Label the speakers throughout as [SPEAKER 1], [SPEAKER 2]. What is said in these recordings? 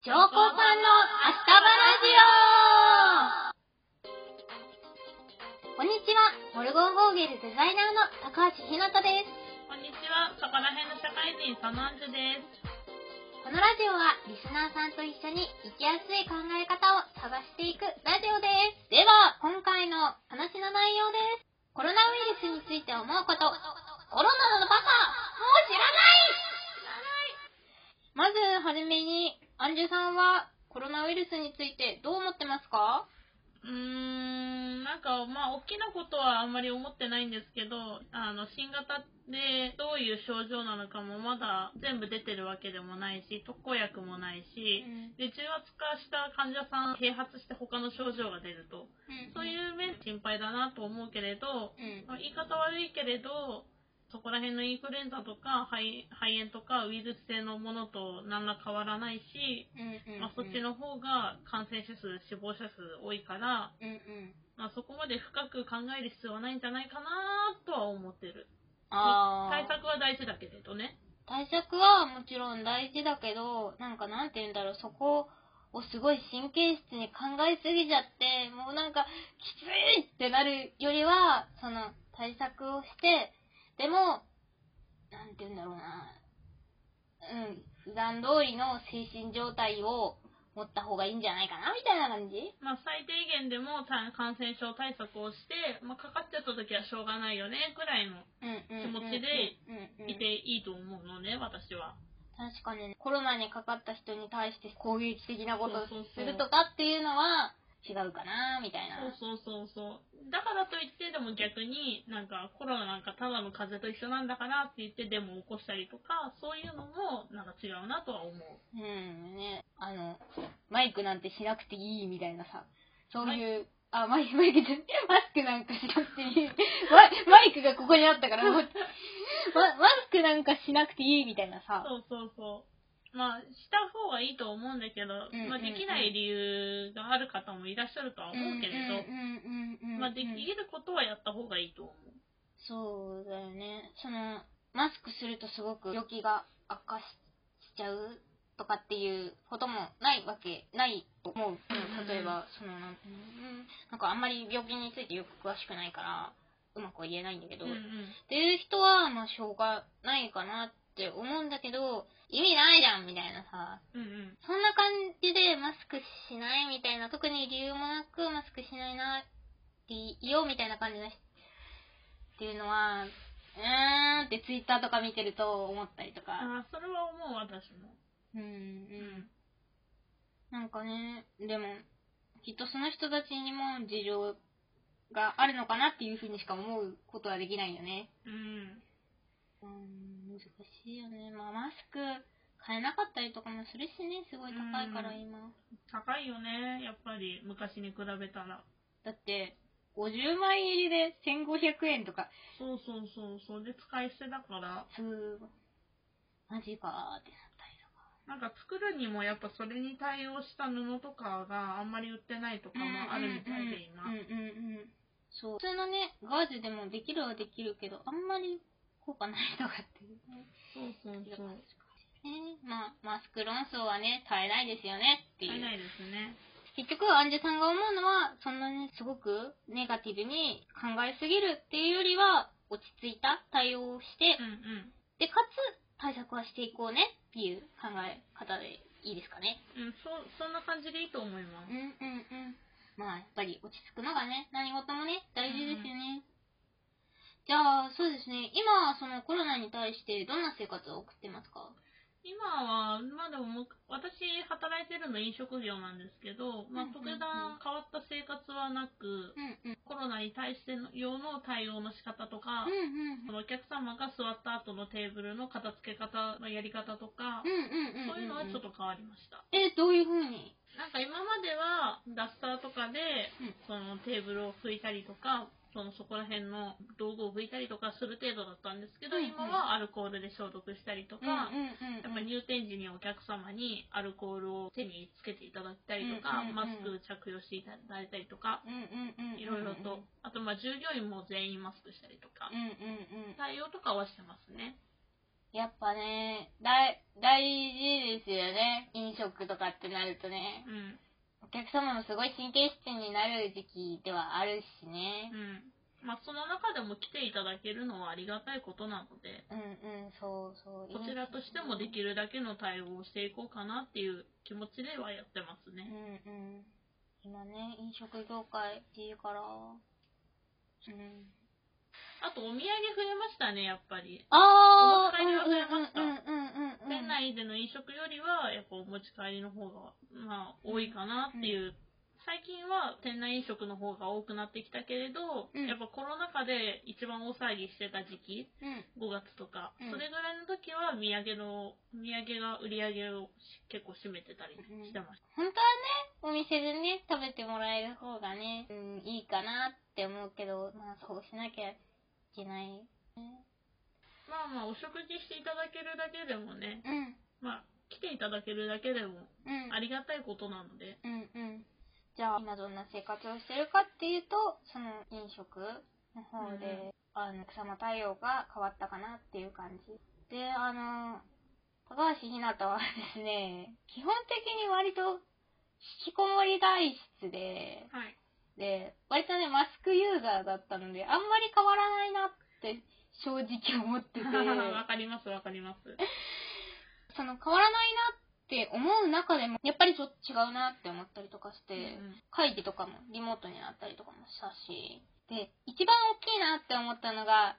[SPEAKER 1] 上皇さんの明日葉ラジオこんにちは、モルゴンゴーゲルデザイナーの高橋ひなたです。
[SPEAKER 2] こんにちは、そこら辺の社会人、サナンジュです。
[SPEAKER 1] このラジオはリスナーさんと一緒に生きやすい考え方を探していくラジオです。では、今回の話の内容です。コロナウイルスについて思うこと。コロナのバカもう知らないまずはじめに、アンジュさんはコロナウイルスについてどう思ってますか？
[SPEAKER 2] うーん、なんか、まあ、大きなことはあんまり思ってないんですけど、あの、新型でどういう症状なのかもまだ全部出てるわけでもないし、特効薬もないし、で、重圧化した患者さん、併発して他の症状が出ると、そういう面心配だなと思うけれど、
[SPEAKER 1] うん。
[SPEAKER 2] まあ言い方悪いけれど、そこら辺のインフルエンザとか肺肺炎とかウイルス性のものと何ら変わらないし、
[SPEAKER 1] うん。うん。
[SPEAKER 2] まあ、そっちの方が感染者数、死亡者数多いから、
[SPEAKER 1] うんうん。
[SPEAKER 2] まあ、そこまで深く考える必要はないんじゃないかなとは思ってる。対策は大事だけれどね。
[SPEAKER 1] 対策はもちろん大事だけど、なんかなんて言うんだろう、そこをすごい神経質に考えすぎちゃって、もうなんかきついってなるよりは、その対策をして、でも、なんて言うんだろうな、うん、普段通りの精神状態を持った方がいいんじゃないかな、みたいな感じ？
[SPEAKER 2] まあ、最低限でもた感染症対策をして、まあ、かかっちゃった時はしょうがないよね、くらいの。気持ちでいていいと思うのね、私は。
[SPEAKER 1] 確かにコロナにかかった人に対して攻撃的なことをするとかっていうのは違うかなみたいな。
[SPEAKER 2] そうそうそうそう。だからといって、でも逆になんかコロナなんかただの風邪と一緒なんだからって言ってデモを起こしたりとか、そういうのもなんか違うなとは思う。
[SPEAKER 1] うんね、あの、マイクなんてしなくていいみたいなさ、そういう、あ、マイク、マイマスクなんかしなくていい。ママイクがここにあったから、マ マスクなんかしなくていいみたいなさ。
[SPEAKER 2] そうそうそう。まあ、した方がいいと思うんだけど、
[SPEAKER 1] うん
[SPEAKER 2] まあ、できない理由がある方もいらっしゃるとは思うけれど、まあ、できることはやった方がいいと思う。
[SPEAKER 1] そうだよね。その、マスクするとすごく病気が悪化しちゃうとかっていうこともないわけ、ないと思う。
[SPEAKER 2] うん
[SPEAKER 1] 例えば、その、なんかあんまり病気についてよく詳しくないから、うまくは言えないんだけど、
[SPEAKER 2] うんうん。
[SPEAKER 1] っていう人は、まあ、しょうがないかなって思うんだけど、意味ないじゃんみたいなさ、
[SPEAKER 2] うんうん。
[SPEAKER 1] そんな感じでマスクしないみたいな、特に理由もなくマスクしないなっていいよみたいな感じの人っていうのは、うーんってツイッターとか見てると思ったりとか。
[SPEAKER 2] ああ、それは思う、私も。
[SPEAKER 1] うんうん。なんかね、でも、きっとその人たちにも事情があるのかなっていうふうにしか思うことはできないよね。
[SPEAKER 2] うん。
[SPEAKER 1] うん、難しいよね。まあ、マスク買えなかったりとかもするしね、すごい高いから
[SPEAKER 2] うん
[SPEAKER 1] 今。
[SPEAKER 2] 高いよね、やっぱり、昔に比べたら。
[SPEAKER 1] だって、50枚入りで1500円とか、
[SPEAKER 2] そうそうそう、そうで使い捨てだから、
[SPEAKER 1] すごい。マジかーってなったりとか。
[SPEAKER 2] なんか作るにもやっぱそれに対応した布とかがあんまり売ってないとかもあるみたいで今。
[SPEAKER 1] うんうんうん。そう。普通のね、ガーゼでもできるはできるけど、あんまり効果ないとかっていうね。
[SPEAKER 2] そうそうそう。
[SPEAKER 1] ねまあ、マスク論争はね、絶えないですよねっていう。
[SPEAKER 2] 買えないですね。
[SPEAKER 1] 結局、アンジュさんが思うのは、そんなにすごくネガティブに考えすぎるっていうよりは、落ち着いた対応をして、
[SPEAKER 2] うんうん。
[SPEAKER 1] で、かつ、対策はしていこうねっていう考え方でいいですかね。
[SPEAKER 2] うん、そう、そんな感じでいいと思います
[SPEAKER 1] うん。うんうん。まあ、やっぱり落ち着くのがね、何事もね、大事ですよね。じゃあ、そうですね。今、そのコロナに対してどんな生活を送ってますか？
[SPEAKER 2] 今は、まあでも私働いてるの飲食業なんですけど、まあ特段変わった生活はなく、
[SPEAKER 1] うんうん。
[SPEAKER 2] コロナに対しての用の対応の仕方とか、
[SPEAKER 1] うんうん
[SPEAKER 2] そのお客様が座った後のテーブルの片付け方のやり方とか。そういうのはちょっと変わりました。
[SPEAKER 1] え、どういう風に？
[SPEAKER 2] なんか今まではダスターとかで、
[SPEAKER 1] うん
[SPEAKER 2] そのテーブルを拭いたりとか、そのそこら辺の道具を拭いたりとかする程度だったんですけど、
[SPEAKER 1] うんうん
[SPEAKER 2] 今はアルコールで消毒したりとか、
[SPEAKER 1] うんうんうん。
[SPEAKER 2] やっぱ入店時にお客様にアルコールを手につけていただいたりとか、
[SPEAKER 1] うんうんうん
[SPEAKER 2] マスク着用していただいたりとか。いろいろと、あとまあ従業員も全員マスクしたりとか
[SPEAKER 1] う、んうんうん。
[SPEAKER 2] 対応とかはしてますね。
[SPEAKER 1] やっぱね、大、大事ですよね。飲食とかってなるとね。
[SPEAKER 2] うん。
[SPEAKER 1] お客様もすごい神経質になる時期ではあるしね
[SPEAKER 2] う。ん。まあ、その中でも来ていただけるのはありがたいことなので、
[SPEAKER 1] うんうん、そうそう。
[SPEAKER 2] こちらとしてもできるだけの対応をしていこうかなっていう気持ちではやってます
[SPEAKER 1] う
[SPEAKER 2] ね。
[SPEAKER 1] んうん。今ね、飲食業界っていうから。うん。
[SPEAKER 2] あと、お土産増えましたね、やっぱり。
[SPEAKER 1] あー
[SPEAKER 2] お持ち帰りは増えました
[SPEAKER 1] うんうんうん
[SPEAKER 2] 内での飲食よりは、やっぱお持ち帰りの方が、まあ、多いかなっていう。最近は店内飲食の方が多くなってきたけれど、
[SPEAKER 1] うん
[SPEAKER 2] やっぱコロナ禍で一番大騒ぎしてた時期、
[SPEAKER 1] うん。
[SPEAKER 2] 5月とか、
[SPEAKER 1] うん
[SPEAKER 2] それぐらいの時は土産の、土産が売り上げを結構占めてたりしてまし
[SPEAKER 1] 本当はね、お店でね、食べてもらえる方がね、うん、いいかなって思うけど、まあそうしなきゃいけない。
[SPEAKER 2] まあまあ、お食事していただけるだけでもね、
[SPEAKER 1] うん。
[SPEAKER 2] まあ、来ていただけるだけでも
[SPEAKER 1] うん。
[SPEAKER 2] ありがたいことなので、
[SPEAKER 1] うんうん。じゃあ、今どんな生活をしてるかっていうと、その飲食の方で、あの、草間対応が変わったかなっていう感じ。で、あの、高橋ひなたはですね、基本的に割と引きこもり体質で、
[SPEAKER 2] はい。
[SPEAKER 1] で、割とね、マスクユーザーだったので、あんまり変わらないなって正直思ってて、
[SPEAKER 2] わかります、わかります。
[SPEAKER 1] その変わらないなって思う中でも、やっぱりちょっと違うなって思ったりとかして、
[SPEAKER 2] うん
[SPEAKER 1] 会議とかもリモートになったりとかもしたし、で、一番大きいなって思ったのが、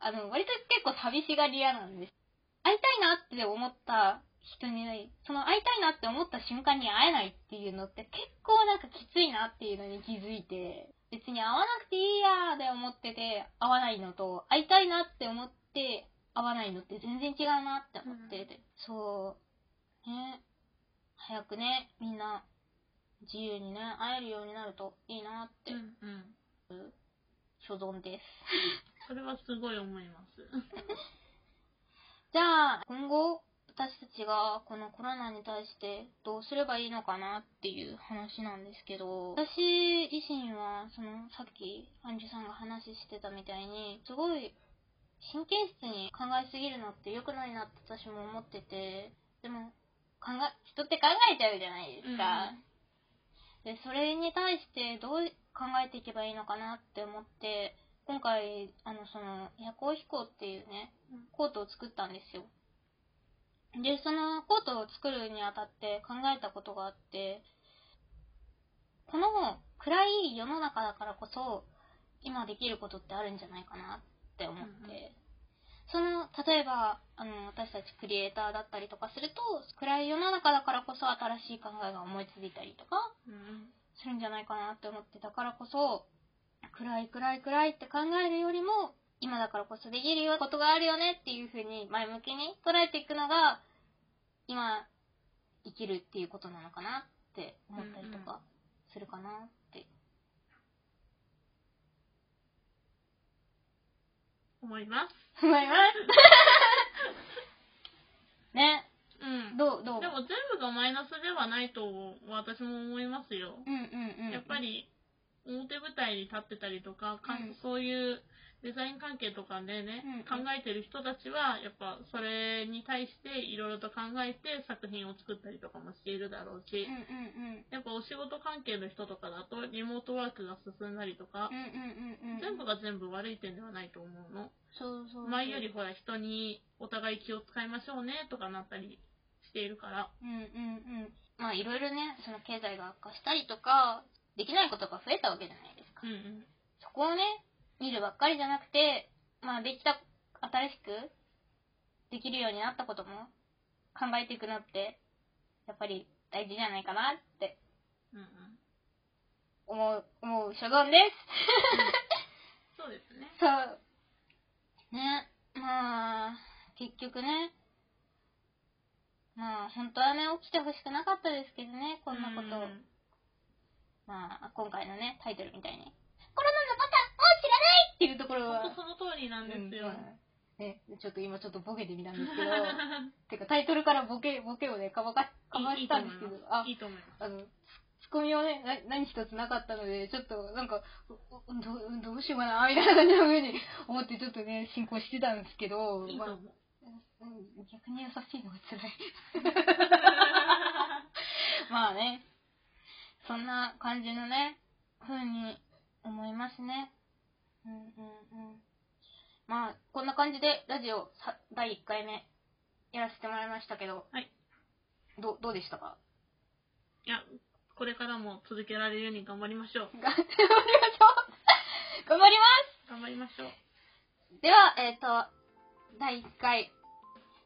[SPEAKER 1] あの、割と結構寂しがり屋なんです。会いたいなって思った人に、その会いたいなって思った瞬間に会えないっていうのって結構なんかきついなっていうのに気づいて、別に会わなくていいやーで思ってて会わないのと、会いたいなって思って会わないのって全然違うなって思ってて、そう、ね、早くね、みんな自由にね、会えるようになるといいなって
[SPEAKER 2] うんうん。
[SPEAKER 1] 所存です。
[SPEAKER 2] それはすごい思います。
[SPEAKER 1] じゃあ、今後、私たちがこのコロナに対してどうすればいいのかなっていう話なんですけど、私自身は、その、さっき、アンジュさんが話してたみたいに、すごい、神経質に考えすぎるのって良くないなって私も思ってて、でも、考え、人って考えちゃうじゃないですか。で、それに対してどう考えていけばいいのかなって思って、今回、あの、その、夜行飛行っていうね、コートを作ったんですよ。で、そのコートを作るにあたって考えたことがあって、この暗い世の中だからこそ、今できることってあるんじゃないかなって思って、
[SPEAKER 2] うんうん。
[SPEAKER 1] その、例えば、あの、私たちクリエイターだったりとかすると、暗い世の中だからこそ新しい考えが思いついたりとか、
[SPEAKER 2] うん
[SPEAKER 1] するんじゃないかなって思ってたからこそ、暗い暗い暗いって考えるよりも、今だからこそできるよことがあるよねっていう風に前向きに捉えていくのが、今、生きるっていうことなのかなって思ったりとかするかなって。
[SPEAKER 2] 思います。
[SPEAKER 1] 思います。ね。
[SPEAKER 2] うん。
[SPEAKER 1] どう、どう？
[SPEAKER 2] でも全部がマイナスではないと私も思いますよ。
[SPEAKER 1] うんうんうん。
[SPEAKER 2] やっぱり表舞台に立ってたりとか、
[SPEAKER 1] うん
[SPEAKER 2] そういうデザイン関係とかでね、
[SPEAKER 1] うん
[SPEAKER 2] 考えてる人たちは、やっぱそれに対していろいろと考えて作品を作ったりとかもしているだろうし、
[SPEAKER 1] うんうんうん。
[SPEAKER 2] やっぱお仕事関係の人とかだとリモートワークが進んだりとか
[SPEAKER 1] うん、うんうんうん。
[SPEAKER 2] 全部が全部悪い点ではないと思うの。
[SPEAKER 1] そうそうそう。
[SPEAKER 2] 前よりほら人にお互い気を使いましょうねとかなったりしているから。
[SPEAKER 1] うんうんうん。まあいろいろね、その経済が悪化したりとか、できないことが増えたわけじゃないですか。
[SPEAKER 2] うんうん。
[SPEAKER 1] そこをね、見るばっかりじゃなくて、まあできた、新しくできるようになったことも考えていくのって、やっぱり大事じゃないかなって
[SPEAKER 2] うんうん。
[SPEAKER 1] 思う、思う所存です。
[SPEAKER 2] そうですね。
[SPEAKER 1] そう。ね、まあ、結局ね、まあ、本当はね、起きてほしくなかったですけどね、こんなこと。
[SPEAKER 2] うん
[SPEAKER 1] まあ、今回のね、タイトルみたいに。コロナのパターン、もう知らないっていうところは。
[SPEAKER 2] 本なんですよ。
[SPEAKER 1] ね、ちょっと今ちょっとボケてみたんですけど、てかタイトルからボケ、ボケをね、かばか、かましたんですけど、あ
[SPEAKER 2] いい、と思います。
[SPEAKER 1] あの、ツッコミはね、な何一つなかったので、ちょっとなんか、どうどうしようかな、みたいな感じの風に 思ってちょっとね、進行してたんですけど、まあ逆に優しいのが辛い。まあね、そんな感じのね、風に思いますね。うんうんうん。まあ、こんな感じでラジオさ第1回目やらせてもらいましたけど、
[SPEAKER 2] はい。
[SPEAKER 1] どどうでしたか？
[SPEAKER 2] いや、これからも続けられるように頑張りましょう。
[SPEAKER 1] 頑張りましょう頑張ります
[SPEAKER 2] 頑張りましょう。
[SPEAKER 1] では、えっ、と、第1回、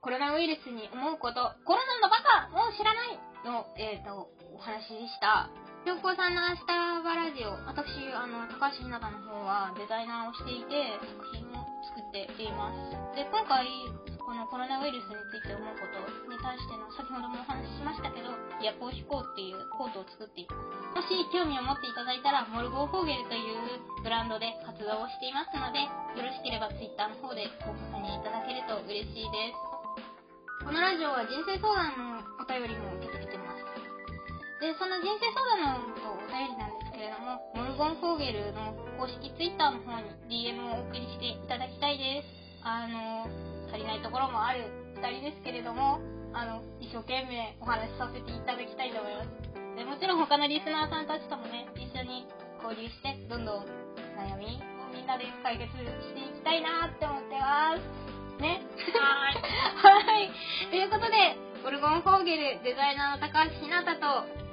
[SPEAKER 1] コロナウイルスに思うこと、コロナのバカもう知らないの、えっ、と、お話でした。標高さんの明日はラジオ、私、あの、高橋ひなたの方はデザイナーをしていて、作品を作っています。で、今回、このコロナウイルスについて思うことに対しての、先ほどもお話ししましたけど、夜行飛行っていうコートを作っています。もし興味を持っていただいたら、モルゴーフォーゲルというブランドで活動をしていますので、よろしければ Twitter の方でご確認いただけると嬉しいです。このラジオは人生相談のお便りも受け付けてます。で、その人生相談のお便りなんですれども、モルゴン・フォーゲルの公式 Twitter の方に DM をお送りしていただきたいです。あの、足りないところもある2人ですけれども、あの、一生懸命お話しさせていただきたいと思います。でもちろん他のリスナーさんたちともね、一緒に交流して、どんどん悩みをみんなで解決していきたいなって思ってます。ね。
[SPEAKER 2] はーい。
[SPEAKER 1] はい。ということで、ゴルゴン・フォーゲルデザイナーの高橋ひなたと、
[SPEAKER 2] そ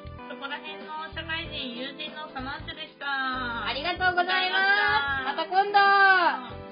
[SPEAKER 2] こら辺の社会人、友人のサマンチュでした。
[SPEAKER 1] ありがとうございます。また今度。